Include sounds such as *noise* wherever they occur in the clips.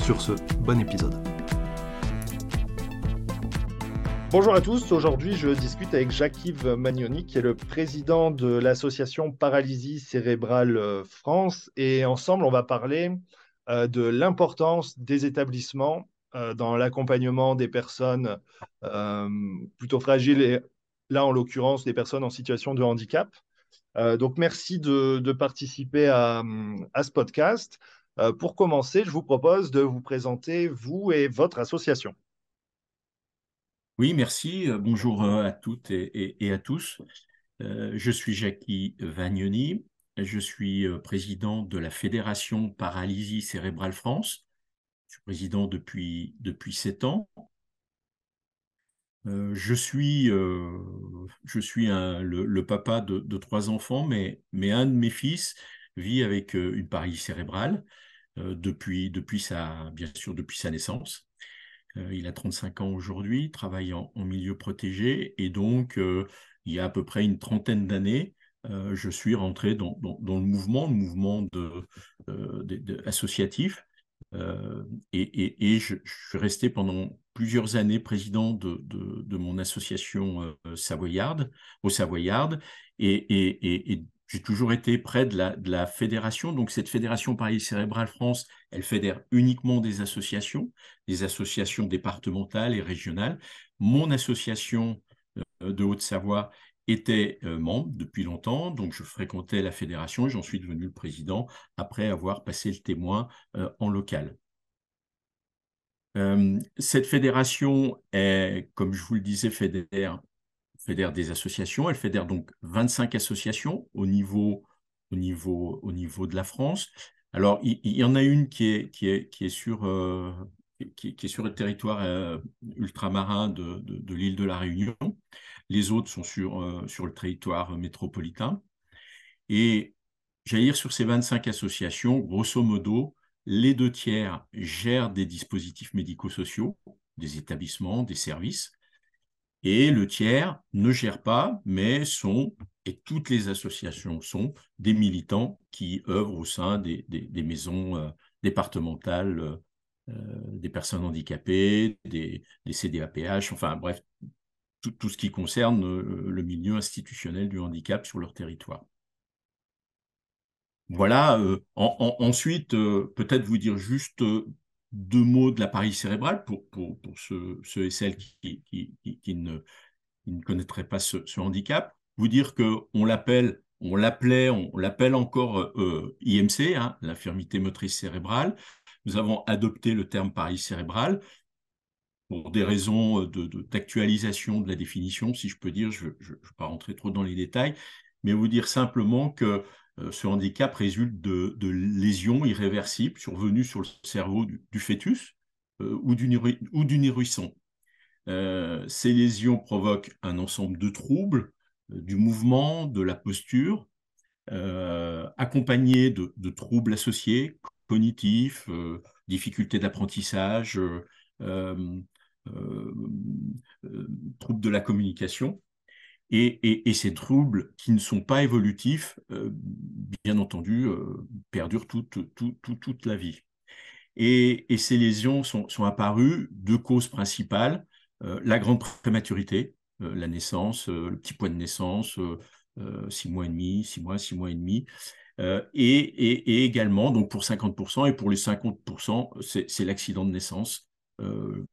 Sur ce, bon épisode. Bonjour à tous, aujourd'hui je discute avec Jacques-Yves Magnoni qui est le président de l'association Paralysie Cérébrale euh, France et ensemble on va parler euh, de l'importance des établissements euh, dans l'accompagnement des personnes plutôt fragiles et là en l'occurrence des personnes en situation de handicap. donc merci de, participer à, ce podcast. Euh, pour commencer, je vous propose de vous présenter, vous et votre association. Oui, merci. Euh, bonjour euh, à toutes et, à tous. je suis Jackie Vagnoni. Je suis président de la Fédération Paralysie Cérébrale France. Je suis président depuis, depuis 7 ans. je suis, je suis le, papa de, trois enfants, mais, mais un de mes fils vit avec une paralysie cérébrale. Euh, depuis, depuis sa, bien sûr, depuis sa naissance. Euh, il a 35 ans aujourd'hui, travaille en, milieu protégé, et donc, euh, il y a à peu près une trentaine d'années, je suis rentré dans, le mouvement, le mouvement de, associatif, et, je, suis resté pendant plusieurs années président de, mon association savoyarde, au Savoyarde, et, et, j'ai toujours été près de la, fédération. Donc, cette fédération Paris Cérébral France, elle fédère uniquement des associations, des associations départementales et régionales. Mon association euh, de Haute-Savoie était euh, membre depuis longtemps, donc je fréquentais la fédération et j'en suis devenu le président après avoir passé le témoin euh, en local. cette fédération est, comme je vous le disais, fédère fédère des associations. Elle fédère donc 25 associations au niveau, au niveau, au niveau de la France. Alors, il, y en a une qui est, qui est, qui est, sur, euh, qui, est sur le territoire euh, ultramarin de, de, l'île de la Réunion. Les autres sont sur, euh, sur le territoire métropolitain. Et j'allais dire, sur ces 25 associations, grosso modo, les deux tiers gèrent des dispositifs médico-sociaux, des établissements, des services, et le tiers ne gère pas, mais sont, et toutes les associations sont, des militants qui œuvrent au sein des, maisons euh, départementales euh, euh, des personnes handicapées, des, CDAPH, enfin bref, tout, ce qui concerne le milieu institutionnel du handicap sur leur territoire. Voilà, ensuite, peut-être vous dire juste deux mots de l'appareil cérébral pour, pour, pour ceux, et celles qui, qui, qui, ne, ne, connaîtraient pas ce, handicap. Vous dire qu'on l'appelle, on l'appelait, on l'appelle encore euh, IMC, hein, l'infirmité motrice cérébrale. Nous avons adopté le terme appareil cérébral pour des raisons d'actualisation de, de, la définition, si je peux dire. Je ne vais pas rentrer trop dans les détails, mais vous dire simplement que euh, ce handicap résulte de, lésions irréversibles survenues sur le cerveau du, fœtus euh, ou du nourrisson. Euh, ces lésions provoquent un ensemble de troubles du mouvement, de la posture, accompagnés de, troubles associés, cognitifs, difficultés d'apprentissage, troubles de la communication. Et, ces troubles qui ne sont pas évolutifs, euh, bien entendu, euh, perdurent toute, la vie. Et, ces lésions sont, apparues deux causes principales. Euh, la grande prématurité, la naissance, le petit poids de naissance, six mois et demi, six mois, six mois et demi. Et, également, donc pour 50%, et pour les 50%, c'est l'accident de naissance, le,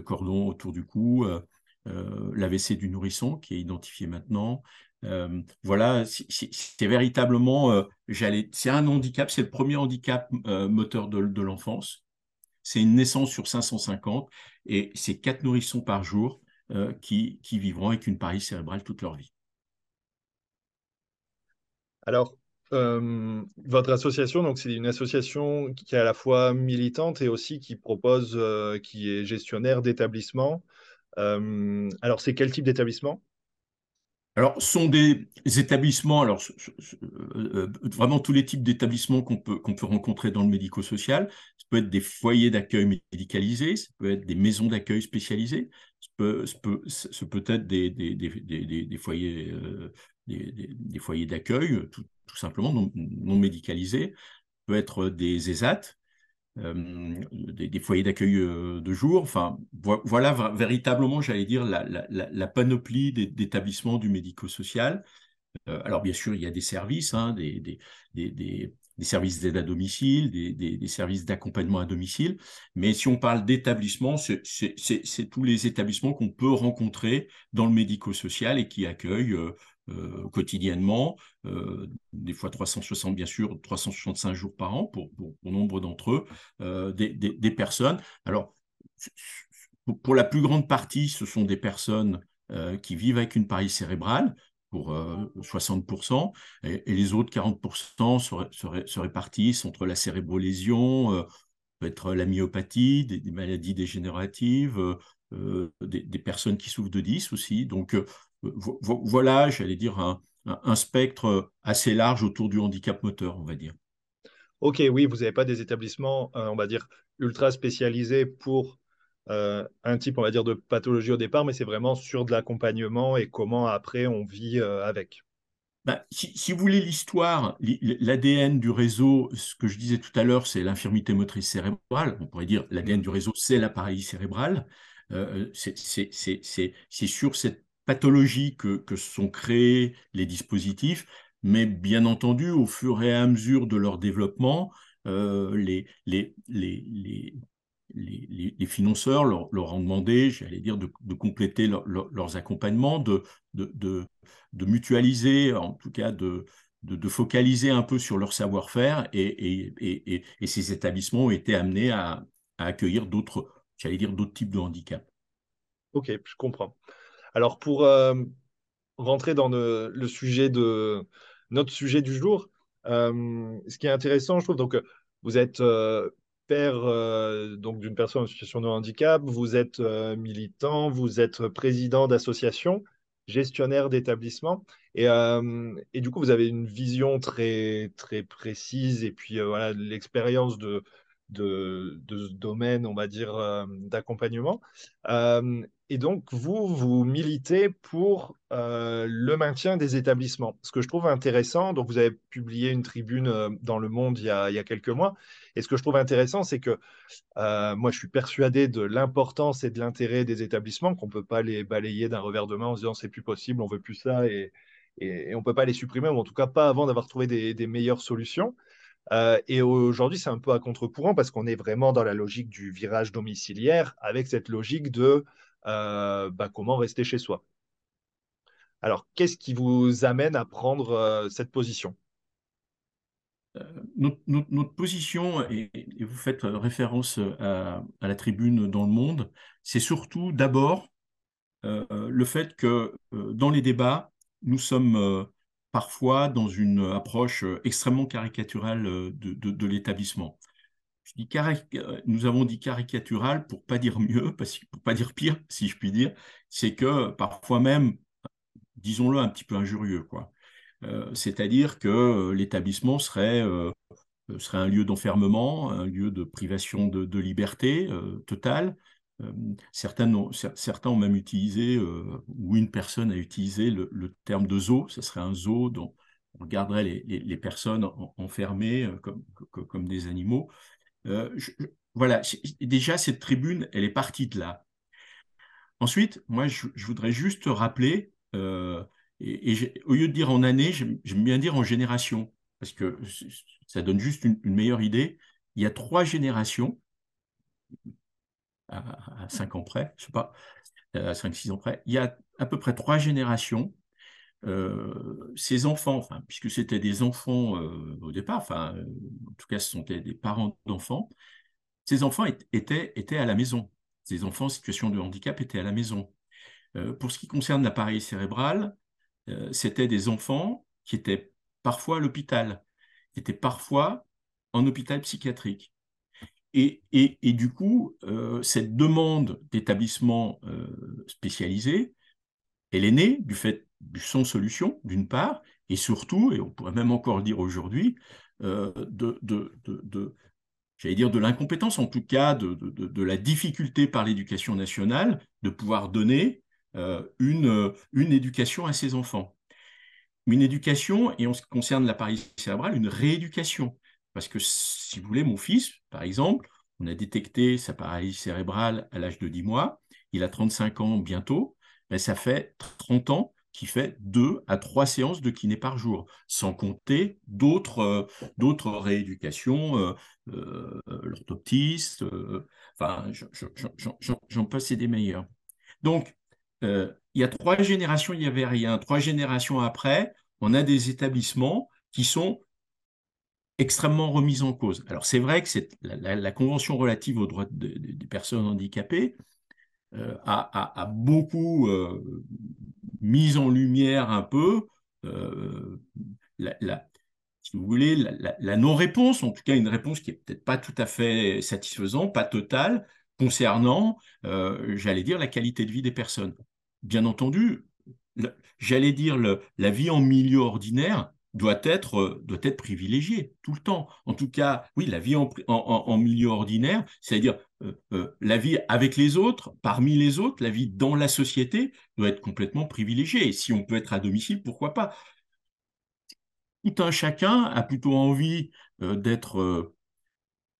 cordon autour du cou, l'AVC du nourrisson qui est identifié maintenant. Euh, voilà, c'est véritablement, euh, c'est un handicap, c'est le premier handicap moteur de, l'enfance. C'est une naissance sur 550 et c'est quatre nourrissons par jour qui, vivront avec une paralysie cérébrale toute leur vie. Alors, euh, votre association, c'est une association qui est à la fois militante et aussi qui propose, euh, qui est gestionnaire d'établissements. Euh, alors, c'est quel type d'établissement? Alors, ce sont des établissements, alors vraiment tous les types d'établissements qu'on peut, qu'on peut rencontrer dans le médico-social. Ça peut être des foyers d'accueil médicalisés, ça peut être des maisons d'accueil spécialisées, ça peut, être des, foyers, d'accueil, tout, simplement non, non médicalisés, peut être des ESAT, euh, des, foyers d'accueil euh, de jour. Voilà véritablement, j'allais dire, la, panoplie d'établissements du médico-social. Euh, alors, bien sûr, il y a des services, hein, des, des, services d'aide à domicile, des, services d'accompagnement à domicile. Mais si on parle d'établissements, c'est tous les établissements qu'on peut rencontrer dans le médico-social et qui accueillent euh, quotidiennement, euh, des fois 360 bien sûr, 365 jours par an pour, nombre d'entre eux, euh, des, personnes. Alors, pour la plus grande partie, ce sont des personnes qui vivent avec une paralysie cérébrale, pour 60%, et, les autres 40% se, répartissent entre la cérébrolésion, peut être la myopathie, des, maladies dégénératives, des, des, personnes qui souffrent de 10 aussi. Donc, voilà, j'allais dire, un, spectre assez large autour du handicap moteur, on va dire. Ok, oui, vous n'avez pas des établissements, euh, on va dire, ultra spécialisés pour euh, un type, on va dire, de pathologie au départ, mais c'est vraiment sur de l'accompagnement et comment après on vit euh, avec. Bah, si, vous voulez l'histoire, l'ADN du réseau, ce que je disais tout à l'heure, c'est l'infirmité motrice cérébrale. On pourrait dire l'ADN du réseau, c'est la paralysie cérébrale. c'est sur cette pathologies que, sont créés les dispositifs, mais bien entendu, au fur et à mesure de leur développement, euh, les, les, financeurs leur, ont demandé, j'allais dire, de, compléter leurs accompagnements, de, mutualiser, en tout cas de, focaliser un peu sur leur savoir-faire, et, ces établissements ont été amenés à, à accueillir d'autres, j'allais dire, d'autres types de handicaps. Ok, je comprends. Alors, pour euh, rentrer dans le, sujet de notre sujet du jour, euh, ce qui est intéressant, je trouve, donc vous êtes euh, père donc d'une personne en situation de handicap, vous êtes militant, vous êtes président d'association, gestionnaire d'établissement, et, et, du coup, vous avez une vision très très précise et puis voilà l'expérience de de, ce domaine, on va dire, euh, d'accompagnement. Euh, et donc, vous, vous militez pour euh, le maintien des établissements. Ce que je trouve intéressant, donc vous avez publié une tribune dans Le Monde il y a, quelques mois, et ce que je trouve intéressant, c'est que moi, je suis persuadé de l'importance et de l'intérêt des établissements, qu'on ne peut pas les balayer d'un revers de main en se disant c'est plus possible, on veut plus ça, et, on ne peut pas les supprimer, ou en tout cas pas avant d'avoir trouvé des meilleures solutions. Euh, et aujourd'hui, c'est un peu à contre-courant parce qu'on est vraiment dans la logique du virage domiciliaire avec cette logique de euh, bah, comment rester chez soi. Alors, qu'est-ce qui vous amène à prendre euh, cette position? Notre, position, et, vous faites référence à, la tribune dans le monde, c'est surtout d'abord le fait que dans les débats, nous sommes parfois dans une approche euh, extrêmement caricaturale euh, de, l'établissement. Euh, nous avons dit caricatural pour pas dire mieux, *laughs* pour pas dire pire, si je puis dire, c'est que parfois même, disons-le, un petit peu injurieux, quoi. C'est-à-dire que l'établissement serait, serait un lieu d'enfermement, un lieu de privation de, liberté totale, certains, ont, même utilisé, ou une personne a utilisé le, terme de zoo. Ce serait un zoo dont on regarderait les, personnes enfermées comme, des animaux. Voilà, déjà, cette tribune, elle est partie de là. Ensuite, moi, je, voudrais juste rappeler, et, au lieu de dire en année, j'aime bien dire en génération, parce que ça donne juste une meilleure idée. Il y a trois générations à, 5 ans près, je sais pas, à 5-6 ans près, il y a à peu près trois générations. Euh, ces enfants, puisque c'était des enfants euh, au départ, enfin, euh, en tout cas, ce sont des, parents d'enfants, ces enfants étaient, étaient à la maison. Ces enfants en situation de handicap étaient à la maison. pour ce qui concerne l'appareil cérébral, c'était des enfants qui étaient parfois à l'hôpital, était parfois en hôpital psychiatrique. Et, du coup, euh, cette demande d'établissement euh, elle est née du fait du sans solution, d'une part, et surtout, et on pourrait même encore le dire aujourd'hui, euh, de, j'allais dire de l'incompétence, en tout cas de, la difficulté par l'éducation nationale de pouvoir donner une, une éducation à ses enfants. Une éducation, et en ce qui concerne l'appareil cérébral, une rééducation. Parce que, si vous voulez, mon fils, par exemple, on a détecté sa paralysie cérébrale à l'âge de 10 mois, il a 35 ans bientôt, mais ça fait 30 ans qu'il fait deux à trois séances de kiné par jour, sans compter d'autres euh, rééducations, euh, euh, l'orthoptiste, enfin, j'en passe des meilleurs. Donc, il y a trois générations, il n'y avait rien. Trois générations après, on a des établissements qui sont extrêmement remise en cause. Alors c'est vrai que la, Convention relative aux droits des personnes handicapées euh, a, beaucoup euh, mis en lumière un peu euh, la, si vous voulez, la, non-réponse, en tout cas une réponse qui n'est peut-être pas tout à fait satisfaisante, pas totale, concernant, j'allais dire, la qualité de vie des personnes. Bien entendu, j'allais dire, la vie en milieu ordinaire doit être, euh, doit tout le temps. En tout cas, oui, la vie en, milieu ordinaire, c'est-à-dire euh, euh, la vie avec les autres, parmi les autres, la vie dans la société doit être complètement privilégiée. Si on peut être à domicile, pourquoi pas? Tout un chacun a plutôt envie d'être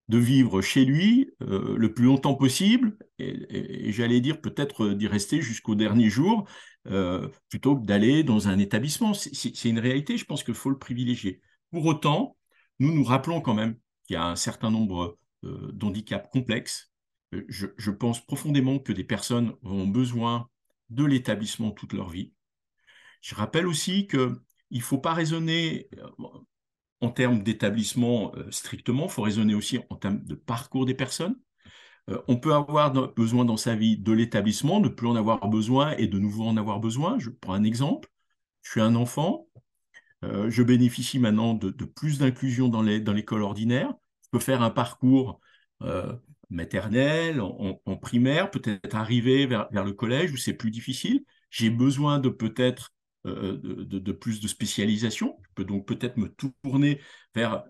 de vivre chez lui le plus longtemps possible, et j'allais dire peut-être d'y rester jusqu'au dernier jour, euh, plutôt que d'aller dans un établissement. C'est une réalité, je pense qu'il faut le privilégier. Pour autant, nous nous rappelons quand même qu'il y a un certain nombre euh, d'handicaps complexes. Euh, je, pense profondément que des personnes ont besoin de l'établissement toute leur vie. Je rappelle aussi qu'il ne faut pas raisonner en termes d'établissement strictement, il faut raisonner aussi en termes de parcours des personnes. Euh, on peut avoir besoin dans sa vie de l'établissement, ne plus en avoir besoin et de nouveau en avoir besoin. Je prends un exemple. Je suis un enfant. Euh, je bénéficie maintenant de, plus d'inclusion dans l'école ordinaire. Je peux faire un parcours euh, maternel, en, primaire, peut-être arriver vers, le collège où c'est plus difficile. J'ai besoin de peut-être de, plus de spécialisation. Je peux donc peut-être me tourner vers,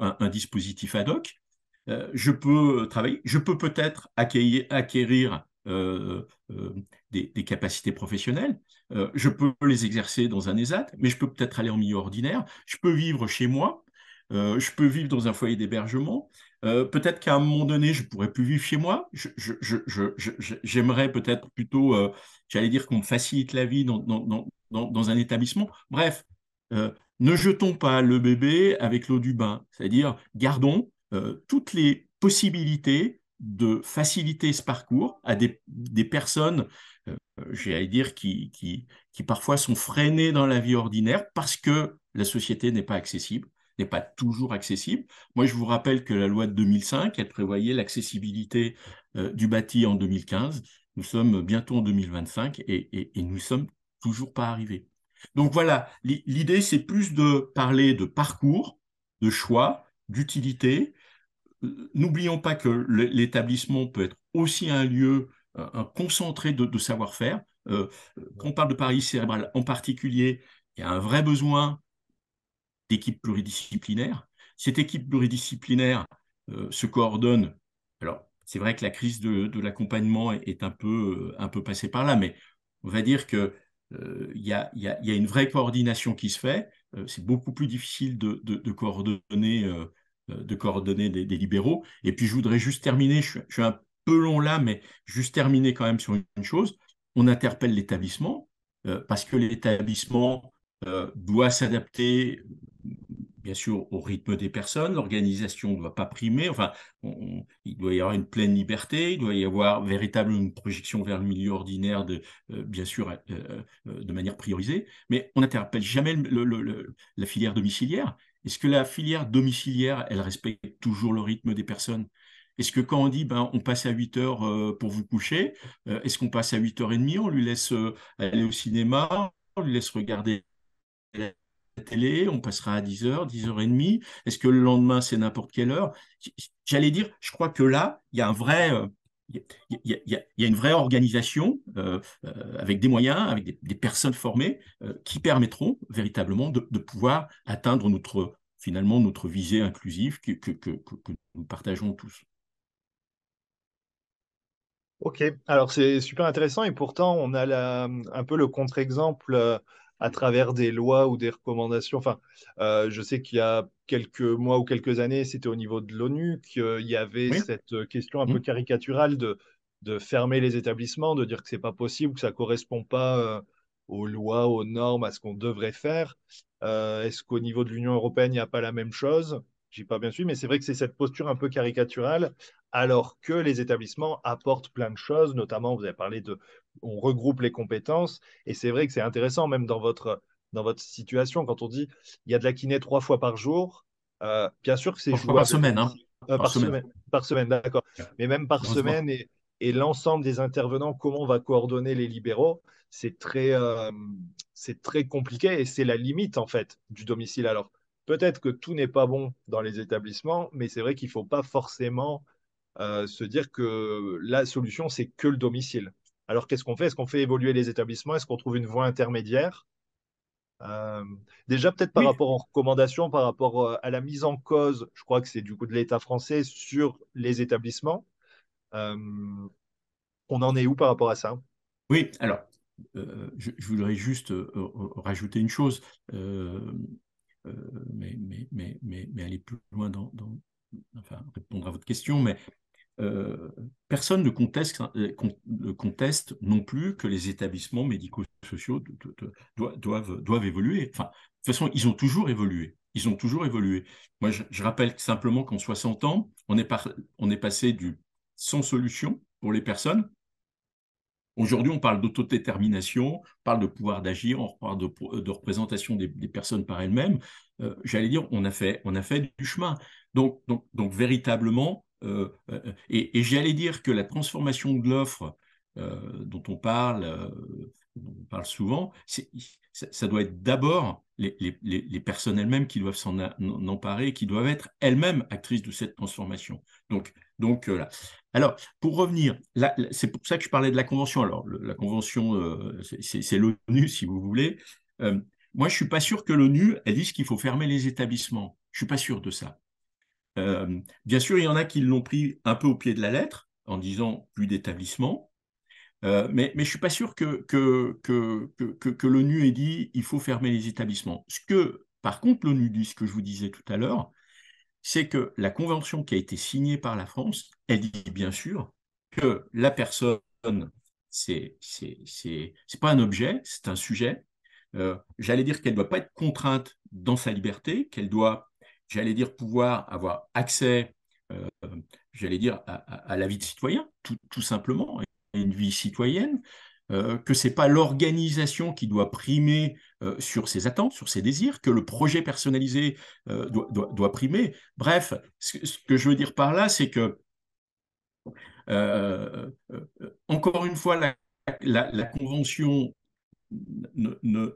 un, dispositif ad hoc. Euh, je peux travailler, je peux peut-être acquérir, euh, euh, des, capacités professionnelles, je peux les exercer dans un ESAT, mais je peux peut-être aller en milieu ordinaire, je peux vivre chez moi, je peux vivre dans un foyer d'hébergement, peut-être qu'à un moment donné, je pourrais plus vivre chez moi, j'aimerais peut-être plutôt, j'allais dire qu'on me facilite la vie dans, dans un établissement. Bref, ne jetons pas le bébé avec l'eau du bain, c'est-à-dire gardons euh, toutes les possibilités de faciliter ce parcours à des, personnes, euh, j'allais dire, qui, qui, qui, parfois sont freinées dans la vie ordinaire parce que la société n'est pas accessible, n'est pas toujours accessible. Moi, je vous rappelle que la loi de 2005, elle prévoyait l'accessibilité euh, du bâti en 2015. Nous sommes bientôt en 2025 et, et, et nous sommes toujours pas arrivés. Donc voilà, l'idée, c'est plus de parler de parcours, de choix, d'utilité, N'oublions pas que l'établissement peut être aussi un lieu, un concentré de, savoir-faire. Euh, quand on parle de Paris cérébral en particulier, il y a un vrai besoin d'équipe pluridisciplinaire. Cette équipe pluridisciplinaire euh, se coordonne. Alors, c'est vrai que la crise de, l'accompagnement est, un peu, un peu passée par là, mais on va dire qu'il euh, y, a, une vraie coordination qui se fait. c'est beaucoup plus difficile de, coordonner euh, des, libéraux. Et puis je voudrais juste terminer, je, suis un peu long là, mais juste terminer quand même sur une, chose. On interpelle l'établissement euh, parce que l'établissement euh, doit s'adapter, bien sûr, au rythme des personnes. L'organisation ne doit pas primer. Enfin, il doit y avoir une pleine liberté. Il doit y avoir véritablement une projection vers le milieu ordinaire, de, bien sûr, de manière priorisée. Mais on n'interpelle jamais la filière domiciliaire. Est-ce que la filière domiciliaire, elle respecte toujours le rythme des personnes? Est-ce que quand on dit ben, on passe à 8 heures euh, pour vous coucher, euh, est-ce qu'on passe à 8h30, on lui laisse euh, aller au cinéma, on lui laisse regarder télé, on passera à 10h, 10h30. Est-ce que le lendemain, c'est n'importe quelle heure? J'allais dire, je crois que là, il y a un vrai, il y, a, une vraie organisation euh, euh, avec des moyens, avec des, personnes formées euh, qui permettront véritablement de, pouvoir atteindre notre, finalement notre visée inclusive que, que, nous partageons tous. Ok, alors c'est super intéressant et pourtant on a un peu le contre-exemple à travers des lois ou des recommandations. Enfin, je sais qu'il y a quelques mois ou quelques années, c'était au niveau de l'ONU qu'il y avait cette question un peu mmh. caricaturale de, de fermer les établissements, de dire que c'est pas possible, que ça correspond pas euh, aux lois, aux normes, à ce qu'on devrait faire. Euh, est-ce qu'au niveau de l'Union européenne, il n'y a pas la même chose? J'ai pas bien su, mais c'est vrai que c'est cette posture un peu caricaturale, alors que les établissements apportent plein de choses, notamment, vous avez parlé de, on regroupe les compétences, et c'est vrai que c'est intéressant, même dans votre dans votre situation, quand on dit il y a de la kiné trois fois par jour, euh, bien sûr que c'est jouable. Par semaine, hein. Euh, par, semaine. Par semaine, d'accord. Mais même par semaine et, et l'ensemble des intervenants, comment on va coordonner les libéraux, c'est très, euh, c'est très compliqué et c'est la limite en fait du domicile. Alors peut-être que tout n'est pas bon dans les établissements, mais c'est vrai qu'il ne faut pas forcément se dire que la solution c'est que le domicile. Alors qu'est-ce qu'on fait? Est-ce qu'on fait évoluer les établissements? Est-ce qu'on trouve une voie intermédiaire? Euh, déjà, peut-être par rapport aux recommandations, par rapport euh, à la mise en cause, je crois que c'est du coup de l'État français sur les établissements. Euh, on en est où par rapport à ça? Oui, alors, je, voudrais juste rajouter une chose, mais, mais, mais, mais, aller plus loin dans, dans, enfin, répondre à votre question, mais personne ne conteste, ne conteste, non plus que les établissements médico-sociaux doivent, doivent, évoluer. Enfin, de toute façon, ils ont toujours évolué. Ils ont toujours évolué. Moi, je, rappelle simplement qu'en 60 ans, on est, on est passé du sans solution pour les personnes. Aujourd'hui, on parle d'autodétermination, on parle de pouvoir d'agir, on parle de, représentation des, personnes par elles-mêmes. Euh, j'allais dire, on a, fait, on a fait du chemin. Donc, donc, donc véritablement, euh, euh, et, j'allais dire que la transformation de l'offre euh, dont on parle, on parle souvent, ça, doit être d'abord les, personnes elles-mêmes qui doivent s'en emparer, qui doivent être elles-mêmes actrices de cette transformation. Donc, donc là. Alors, pour revenir, c'est pour ça que je parlais de la convention. Alors, la convention, c'est l'ONU, si vous voulez. moi, je suis pas sûr que l'ONU, elle dise qu'il faut fermer les établissements. Je suis pas sûr de ça. Euh, bien sûr, il y en a qui l'ont pris un peu au pied de la lettre en disant plus d'établissement. Euh, mais, je ne suis pas sûr que, l'ONU ait dit il faut fermer les établissements. Ce que, par contre, l'ONU dit, ce que je vous disais tout à l'heure, c'est que la convention qui a été signée par la France, elle dit bien sûr que la personne, c'est pas un objet, c'est un sujet. Euh, j'allais dire qu'elle ne doit pas être contrainte dans sa liberté, qu'elle doit j'allais dire, pouvoir avoir accès, euh, j'allais dire, à, la vie de citoyen, tout, simplement, à une vie citoyenne, euh, que ce n'est pas l'organisation qui doit primer euh, sur ses attentes, sur ses désirs, que le projet personnalisé doit, primer. Bref, ce, que je veux dire par là, c'est que, encore une fois, la Convention ne,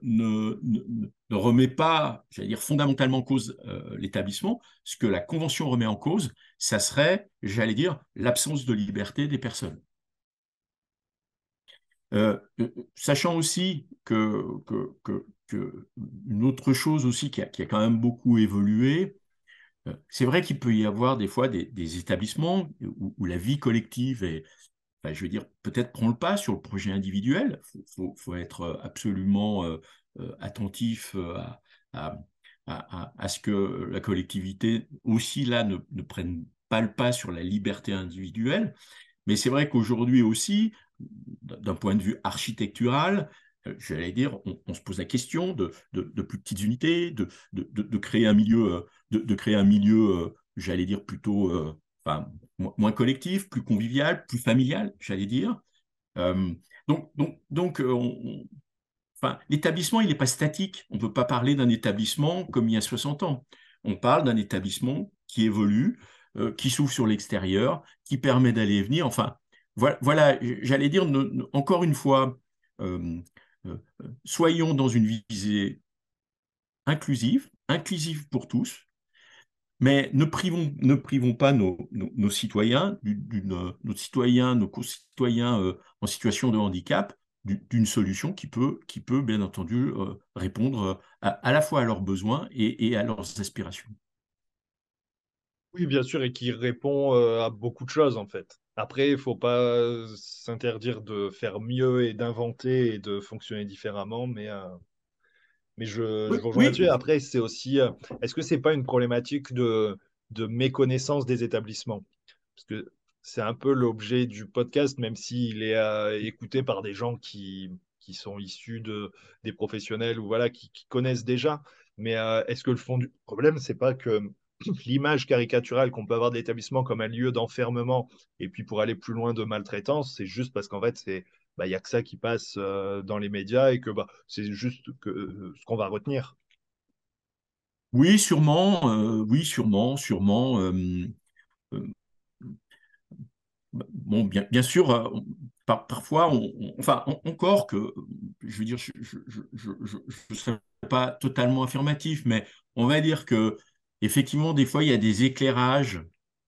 remet pas, j'allais dire, fondamentalement en cause euh, l'établissement. Ce que la Convention remet en cause, ça serait, j'allais dire, l'absence de liberté des personnes. Euh, euh, sachant aussi que, que, que, une autre chose aussi qui a, qui a quand même beaucoup évolué, c'est vrai qu'il peut y avoir des fois des, établissements où, la vie collective est, je veux dire, peut-être prend le pas sur le projet individuel. Il faut, être euh, absolument euh, euh, attentif à, ce que la collectivité aussi là ne, prenne pas le pas sur la liberté individuelle. Mais c'est vrai qu'aujourd'hui aussi, d'un point de vue architectural, j'allais dire, on, se pose la question de, plus petites unités, de, créer un milieu, de, créer un milieu, j'allais dire plutôt moins collectif, plus convivial, plus familial, j'allais dire. Euh, donc, donc, donc euh, enfin, l'établissement, il n'est pas statique. On ne peut pas parler d'un établissement comme il y a 60 ans. On parle d'un établissement qui évolue, euh, qui s'ouvre sur l'extérieur, qui permet d'aller et venir. Enfin, voilà, voilà j'allais dire, encore une fois, soyons dans une visée inclusive, inclusive pour tous, mais ne privons, ne privons pas nos, nos, citoyens, nos citoyens, euh, en situation de handicap, d'une solution qui peut, qui peut, bien entendu, euh, répondre à, la fois à leurs besoins et, à leurs aspirations. Oui, bien sûr, et qui répond euh, à beaucoup de choses, en fait. Après, il ne faut pas s'interdire de faire mieux et d'inventer et de fonctionner différemment, mais mais je, je rejoins là-dessus. Après, c'est aussi, euh, est-ce que c'est pas une problématique de, de méconnaissance des établissements? Parce que c'est un peu l'objet du podcast, même s'il est euh, écouté par des gens qui, qui sont issus de, des professionnels ou voilà, qui, connaissent déjà. Mais euh, est-ce que le fond du problème, c'est pas que *clears throat* l'image caricaturale qu'on peut avoir d'établissement comme un lieu d'enfermement et puis pour aller plus loin de maltraitance, c'est juste parce qu'en fait, c'est bah, il n'y a que ça qui passe euh, dans les médias et que bah, c'est juste euh, ce qu'on va retenir. Oui, sûrement, euh, oui, sûrement, sûrement. bien, sûr, parfois, enfin, encore que, je veux dire, je ne serais pas totalement affirmatif, mais on va dire que effectivement, des fois, il y a des éclairages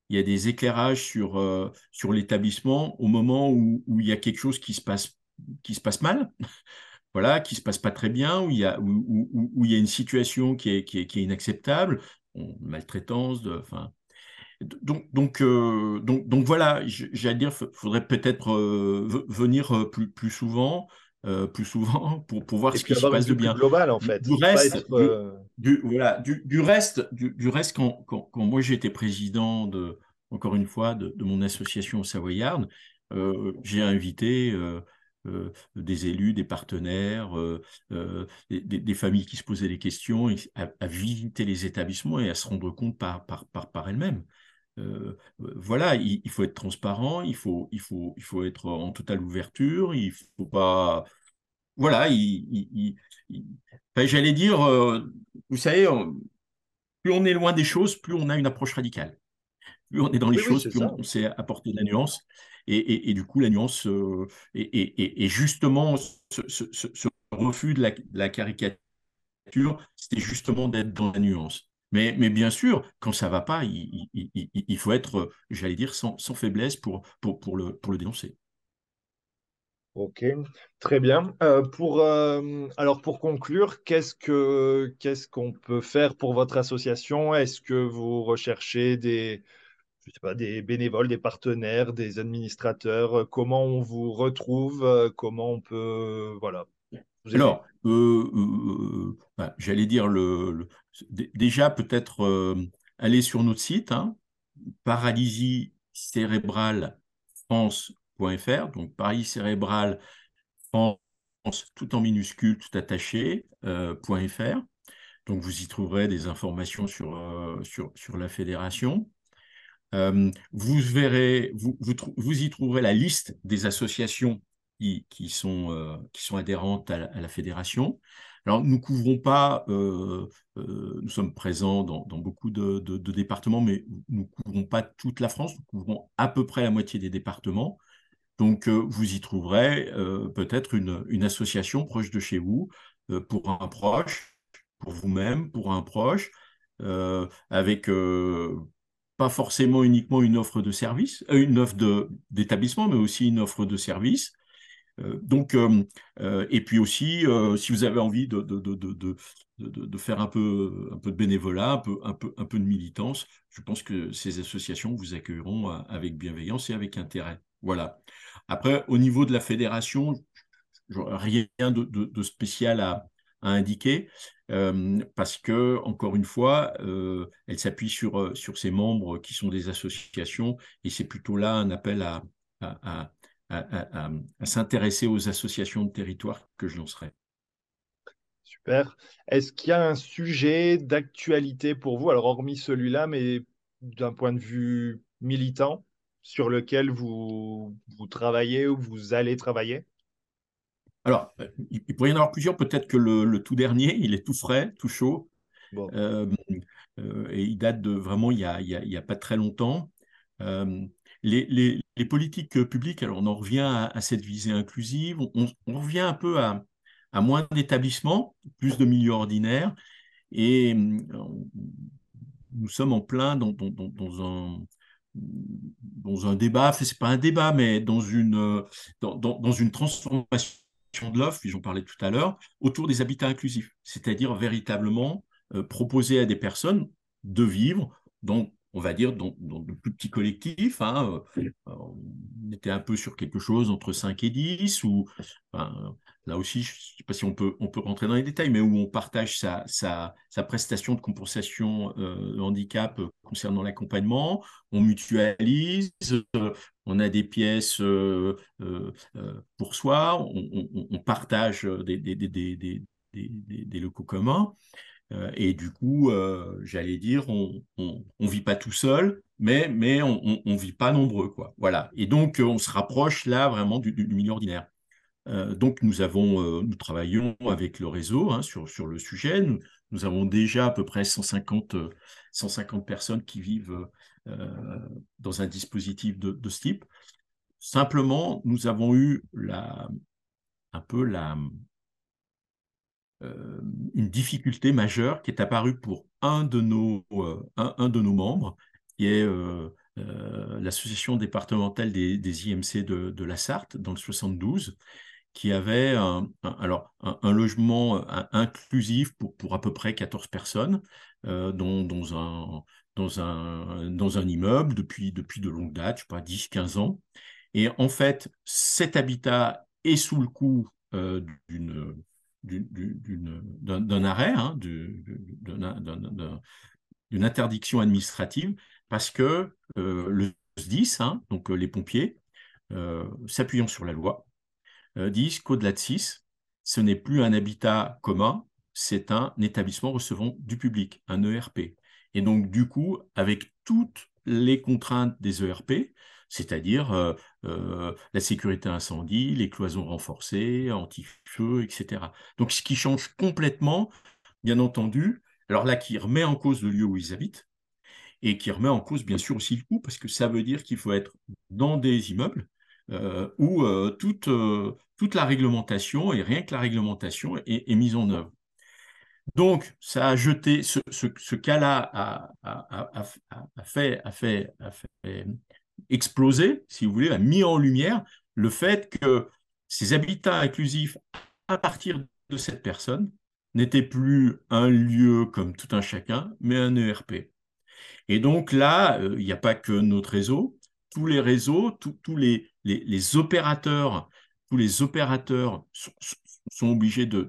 il y a des éclairages sur, euh, sur l'établissement au moment où, où, il y a quelque chose qui se passe, qui se passe mal, *laughs* voilà, qui se passe pas très bien, où il y a, où, où, il y a une situation qui est, qui est, qui est inacceptable, maltraitance, de, enfin. Donc, donc, euh, donc, donc voilà, j'allais dire, faudrait peut-être euh, venir plus, plus souvent, plus souvent *laughs* pour, pour voir ce qui se passe de bien. global en fait. Du reste, du, voilà, du, du, reste, du, du reste quand, quand, quand moi j'étais président de, encore une fois, de, de mon association savoyarde, euh, j'ai invité euh, euh, des élus, des partenaires, des, des, familles qui se posaient des questions à, à, visiter les établissements et à se rendre compte par, par, par, par elles-mêmes. Voilà, il, il, faut être transparent, il faut, il, faut, il faut être en totale ouverture, il faut pas voilà, il, j'allais dire, euh, vous savez, plus on est loin des choses, plus on a une approche radicale. Plus on est dans les choses, plus on, sait apporter de la nuance. Et, du coup, la nuance, euh, et, justement, ce, refus de la, caricature, c'était justement d'être dans la nuance. Mais, bien sûr, quand ça ne va pas, il, faut être, j'allais dire, sans, faiblesse pour, le, dénoncer. Ok, très bien. Euh, pour, euh, alors pour conclure, qu'est-ce que qu'est-ce qu'on peut faire pour votre association? Est-ce que vous recherchez des, des bénévoles, des partenaires, des administrateurs? Comment on vous retrouve? Comment on peut, voilà. Alors, euh, bah, j'allais dire le, déjà peut-être aller sur notre site, hein, paralysie cérébrale France donc Paris cérébral France, tout en minuscule, tout attaché, euh, .fr. Donc vous y trouverez des informations sur, euh, sur, sur, la fédération. Euh, vous verrez, vous, vous, y trouverez la liste des associations qui, sont, qui sont adhérentes à la, fédération. Alors, nous couvrons pas, nous sommes présents dans, beaucoup de, départements, mais nous ne couvrons pas toute la France, nous couvrons à peu près la moitié des départements. Donc, euh, vous y trouverez euh, peut-être une, association proche de chez vous euh, pour un proche, pour vous-même, pour un proche, avec pas forcément uniquement une offre de service, une offre d'établissement, mais aussi une offre de service. Donc, et puis aussi, si vous avez envie de, de, faire un peu, un peu de bénévolat, un peu, un, peu, un peu de militance, je pense que ces associations vous accueilleront avec bienveillance et avec intérêt. Voilà. Après, au niveau de la fédération, rien de, spécial à, indiquer, euh, parce que, encore une fois, euh, elle s'appuie sur, euh, sur ses membres qui sont des associations, et c'est plutôt là un appel à, à, s'intéresser aux associations de territoire que je lancerai. Super. Est-ce qu'il y a un sujet d'actualité pour vous, alors hormis celui-là, mais d'un point de vue militant, sur lequel vous, vous travaillez ou vous allez travailler? Alors, euh, il, pourrait y en avoir plusieurs. Peut-être que le, tout dernier, il est tout frais, tout chaud. Euh, euh, et il date de vraiment il n'y a, pas très longtemps. Les, politiques publiques, alors on en revient à, cette visée inclusive, on, revient un peu à, moins d'établissements, plus de milieux ordinaires. Et nous sommes en plein dans, un, dans un débat, ce n'est pas un débat, mais dans une, dans, une transformation de l'offre, j'en parlais tout à l'heure, autour des habitats inclusifs, c'est-à-dire véritablement euh, proposer à des personnes de vivre dans on va dire, dans, de plus petits collectifs. Hein, euh, on était un peu sur quelque chose entre 5 et 10, ou là aussi, je ne sais pas si on peut, on rentrer dans les détails, mais où on partage sa, prestation de compensation euh, handicap concernant l'accompagnement, on mutualise, euh, on a des pièces pour soi, on, partage des locaux communs. Euh, et du coup, euh, j'allais dire, on ne vit pas tout seul, mais, mais on ne vit pas nombreux. Quoi. Voilà. Et donc, on se rapproche là vraiment du, milieu ordinaire. Euh, donc, nous, avons, nous travaillons avec le réseau hein, sur, sur le sujet. Nous, avons déjà à peu près 150, 150 personnes qui vivent dans un dispositif de, de, ce type. Simplement, nous avons eu la, un peu la, euh, une difficulté majeure qui est apparue pour un de nos, euh, un, de nos membres, qui est euh, l'association départementale des, IMC de, la Sarthe, dans le 72, qui avait un, alors, un, logement inclusif pour, pour à peu près 14 personnes, dont, dans, un, dans, un, dans un immeuble depuis, depuis de longue date, je sais pas, 10-15 ans. Et en fait, cet habitat est sous le coup d'une d'un arrêt, hein, d'une interdiction administrative, parce que euh, le SDIS, hein, donc euh, les pompiers, euh, s'appuyant sur la loi, disent qu'au-delà de 6, ce n'est plus un habitat commun, c'est un établissement recevant du public, un ERP. Et donc, du coup, avec toutes les contraintes des ERP, c'est-à-dire euh, euh, la sécurité incendie, les cloisons renforcées, anti-feu, etc. Donc ce qui change complètement, bien entendu, alors là qui remet en cause le lieu où ils habitent, et qui remet en cause bien sûr aussi le coût, parce que ça veut dire qu'il faut être dans des immeubles euh, où toute, la réglementation, et rien que la réglementation, est, mise en œuvre. Donc, ça a jeté, ce, ce, cas-là a, a, fait, a fait explosé, si vous voulez, a mis en lumière le fait que ces habitats inclusifs, à partir de cette personne, n'étaient plus un lieu comme tout un chacun, mais un ERP. Et donc là, euh, il n'y a pas que notre réseau, tous les réseaux, tous les, opérateurs, tous les opérateurs sont, obligés de,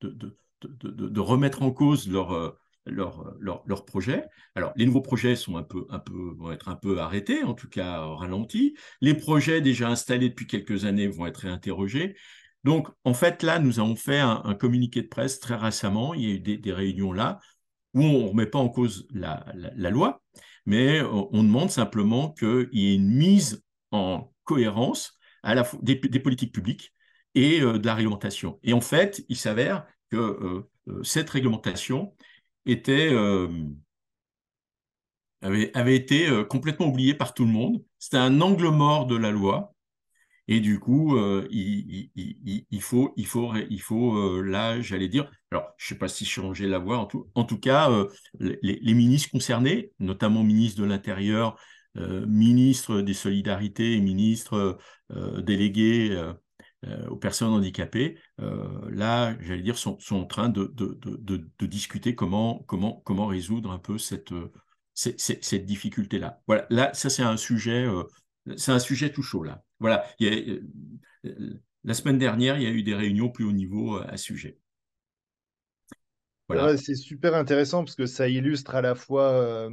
de, remettre en cause leur, euh, leur, leur, projet. Alors, les nouveaux projets sont un peu, un peu, vont être un peu arrêtés, en tout cas ralentis. Les projets déjà installés depuis quelques années vont être réinterrogés. Donc, en fait, là, nous avons fait un, communiqué de presse très récemment. Il y a eu des, réunions là où on ne remet pas en cause la, loi, mais on demande simplement qu'il y ait une mise en cohérence à la des, des politiques publiques et euh, de la réglementation. Et en fait, il s'avère que euh, euh, cette réglementation était, euh, avait, avait, été euh, complètement oublié par tout le monde. C'était un angle mort de la loi. Et du coup, euh, il, il, il, faut, il faut, il faut là, j'allais dire, alors je ne sais pas si changer la voix, en tout, en tout cas, les, les, ministres concernés, notamment ministre de l'Intérieur, ministre des Solidarités ministre délégué euh, aux personnes handicapées, euh, là, j'allais dire, sont, sont, en train de, discuter comment, résoudre un peu cette, cette, difficulté-là. Voilà, là, ça c'est un sujet, euh, un sujet tout chaud là. Voilà, la semaine dernière, il y a eu des réunions plus haut niveau à ce sujet. Voilà. c'est super intéressant parce que ça illustre à la fois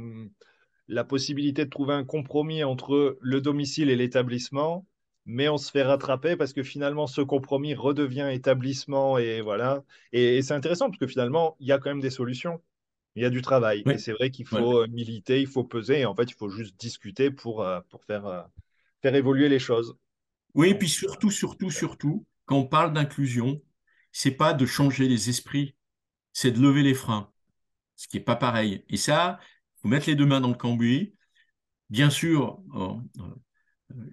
la possibilité de trouver un compromis entre le domicile et l'établissement, mais on se fait rattraper parce que finalement ce compromis redevient établissement et voilà. Et, c'est intéressant parce que finalement il y a quand même des solutions. Il y a du travail. Et c'est vrai qu'il faut euh, militer, il faut peser. Et en fait, il faut juste discuter pour, euh, pour faire, euh, faire évoluer les choses. Oui, et puis surtout, surtout, surtout, quand on parle d'inclusion, c'est pas de changer les esprits, c'est de lever les freins, ce qui n'est pas pareil. Et ça, il faut mettre les deux mains dans le cambouis. Bien sûr,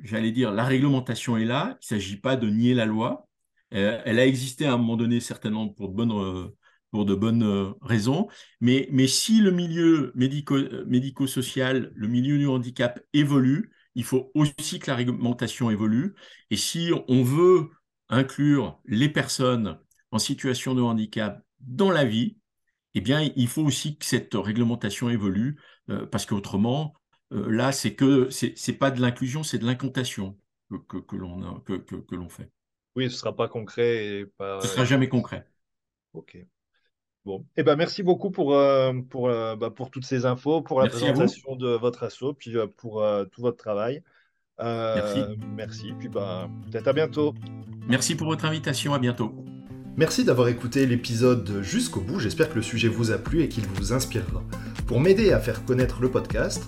j'allais dire, la réglementation est là, il ne s'agit pas de nier la loi. Euh, elle a existé à un moment donné, certainement pour de bonnes, de bonnes raisons. Mais, si le milieu médico-social, le milieu du handicap évolue, il faut aussi que la réglementation évolue. Et si on veut inclure les personnes en situation de handicap dans la vie, eh bien, il faut aussi que cette réglementation évolue, euh, parce qu'autrement, euh, là, c'est que c'est pas de l'inclusion, c'est de l'incantation que, que, l'on que, que l'on fait. Oui, ce ne sera pas concret et pas. Ce ne sera jamais concret. Ok. Bon, eh ben, merci beaucoup pour, euh, pour, bah, pour toutes ces infos, pour la présentation de votre asso, puis pour tout votre travail. merci. Merci, puis bah, peut-être à bientôt. Merci pour votre invitation, à bientôt. Merci d'avoir écouté l'épisode jusqu'au bout, j'espère que le sujet vous a plu et qu'il vous inspirera. Pour m'aider à faire connaître le podcast,